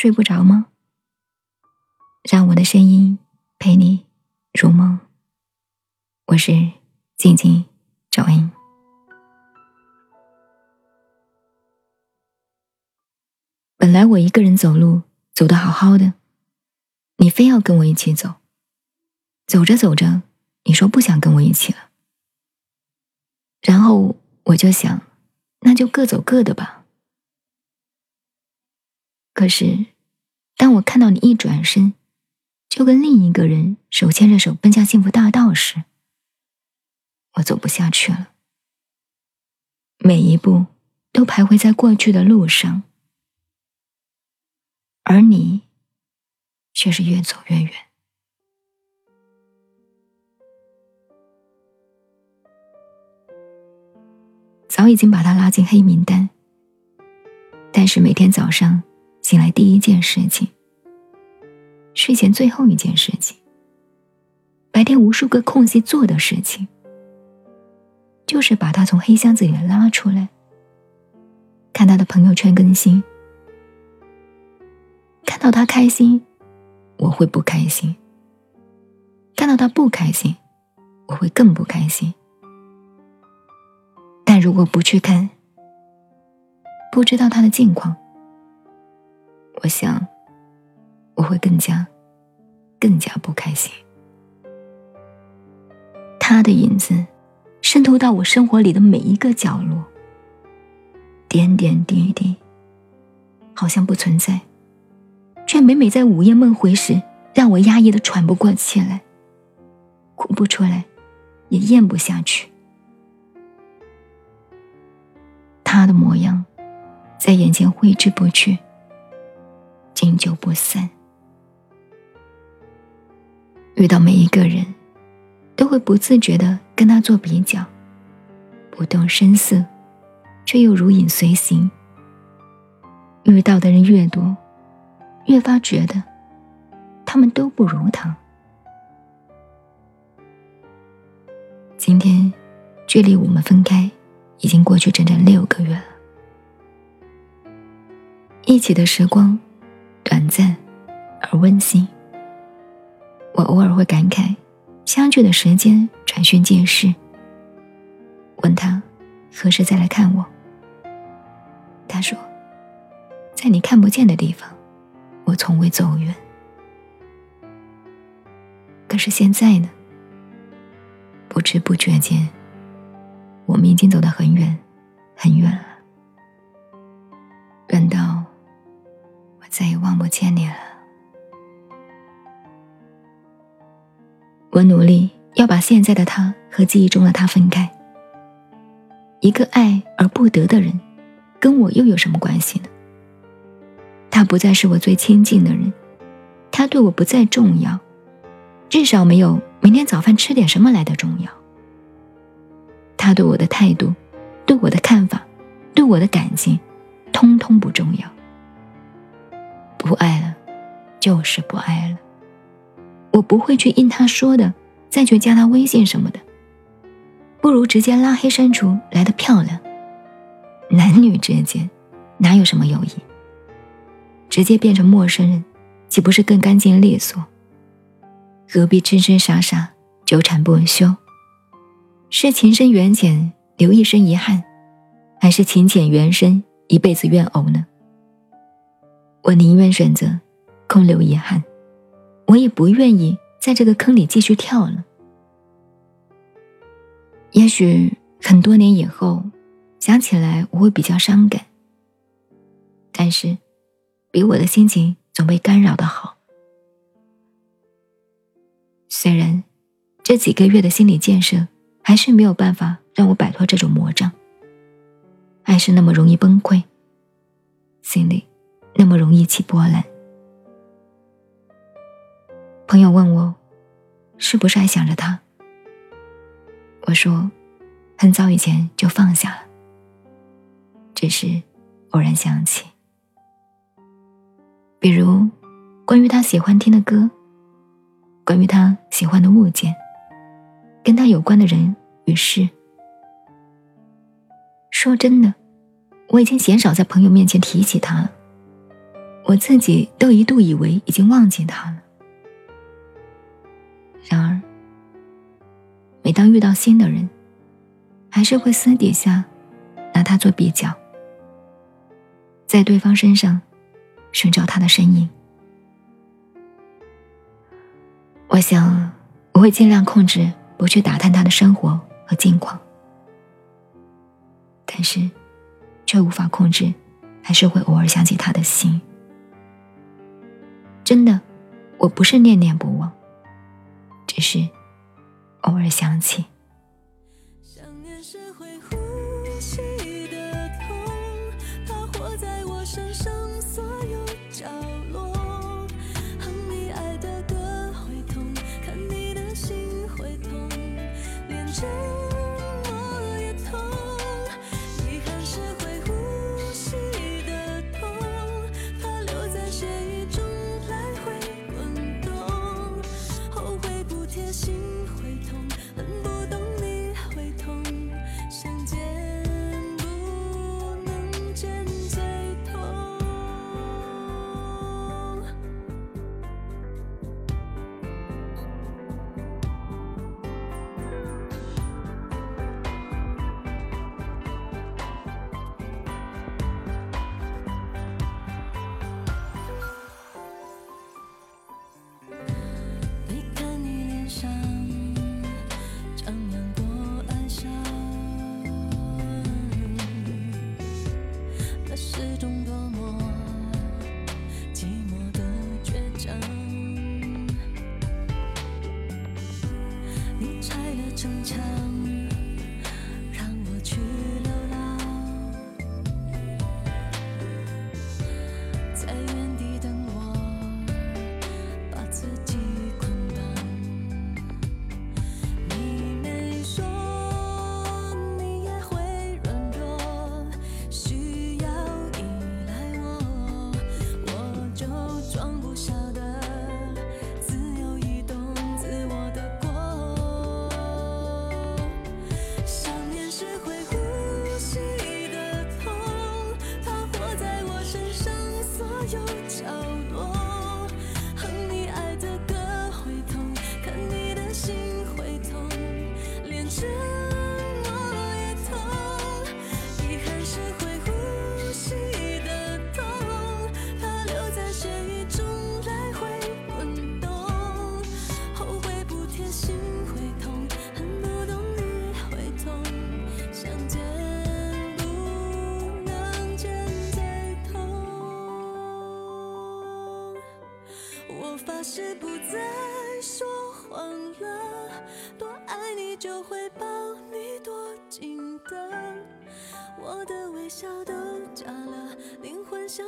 睡不着吗？让我的声音陪你入梦。我是静静赵英。本来我一个人走路走得好好的，你非要跟我一起走。走着走着，你说不想跟我一起了，然后我就想，那就各走各的吧。可是，当我看到你一转身，就跟另一个人手牵着手奔向幸福大道时，我走不下去了。每一步都徘徊在过去的路上，而你却是越走越远。早已经把他拉进黑名单，但是每天早上。醒来第一件事情，睡前最后一件事情，白天无数个空隙做的事情，就是把他从黑箱子里拉出来，看他的朋友圈更新，看到他开心，我会不开心；看到他不开心，我会更不开心。但如果不去看，不知道他的近况。我想，我会更加、更加不开心。他的影子渗透到我生活里的每一个角落，点点滴滴，好像不存在，却每每在午夜梦回时，让我压抑的喘不过气来，哭不出来，也咽不下去。他的模样，在眼前挥之不去。经久不散。遇到每一个人，都会不自觉的跟他做比较，不动声色，却又如影随形。遇到的人越多，越发觉得他们都不如他。今天，距离我们分开已经过去整整六个月了，一起的时光。短暂而温馨。我偶尔会感慨，相聚的时间转瞬即逝。问他何时再来看我，他说：“在你看不见的地方，我从未走远。”可是现在呢？不知不觉间，我们已经走得很远，很远了。见你了。我努力要把现在的他和记忆中的他分开。一个爱而不得的人，跟我又有什么关系呢？他不再是我最亲近的人，他对我不再重要，至少没有明天早饭吃点什么来的重要。他对我的态度，对我的看法，对我的感情，通通不重要。不爱了，就是不爱了。我不会去应他说的，再去加他微信什么的。不如直接拉黑删除来的漂亮。男女之间哪有什么友谊？直接变成陌生人，岂不是更干净利索？何必痴痴傻傻纠缠不休？是情深缘浅留一生遗憾，还是情浅缘深一辈子怨偶呢？我宁愿选择空留遗憾，我也不愿意在这个坑里继续跳了。也许很多年以后想起来我会比较伤感，但是比我的心情总被干扰的好。虽然这几个月的心理建设还是没有办法让我摆脱这种魔障，爱是那么容易崩溃，心里。那么容一起波澜。朋友问我，是不是还想着他？我说，很早以前就放下了，只是偶然想起。比如，关于他喜欢听的歌，关于他喜欢的物件，跟他有关的人与事。说真的，我已经鲜少在朋友面前提起他了。我自己都一度以为已经忘记他了。然而，每当遇到新的人，还是会私底下拿他做比较，在对方身上寻找他的身影。我想，我会尽量控制，不去打探他的生活和近况，但是，却无法控制，还是会偶尔想起他的心。真的，我不是念念不忘，只是偶尔想起。想念是会呼吸的痛，它活在我身上所有角落。发是不再说谎了，多爱你就会抱你多紧的，我的微笑都假了，灵魂像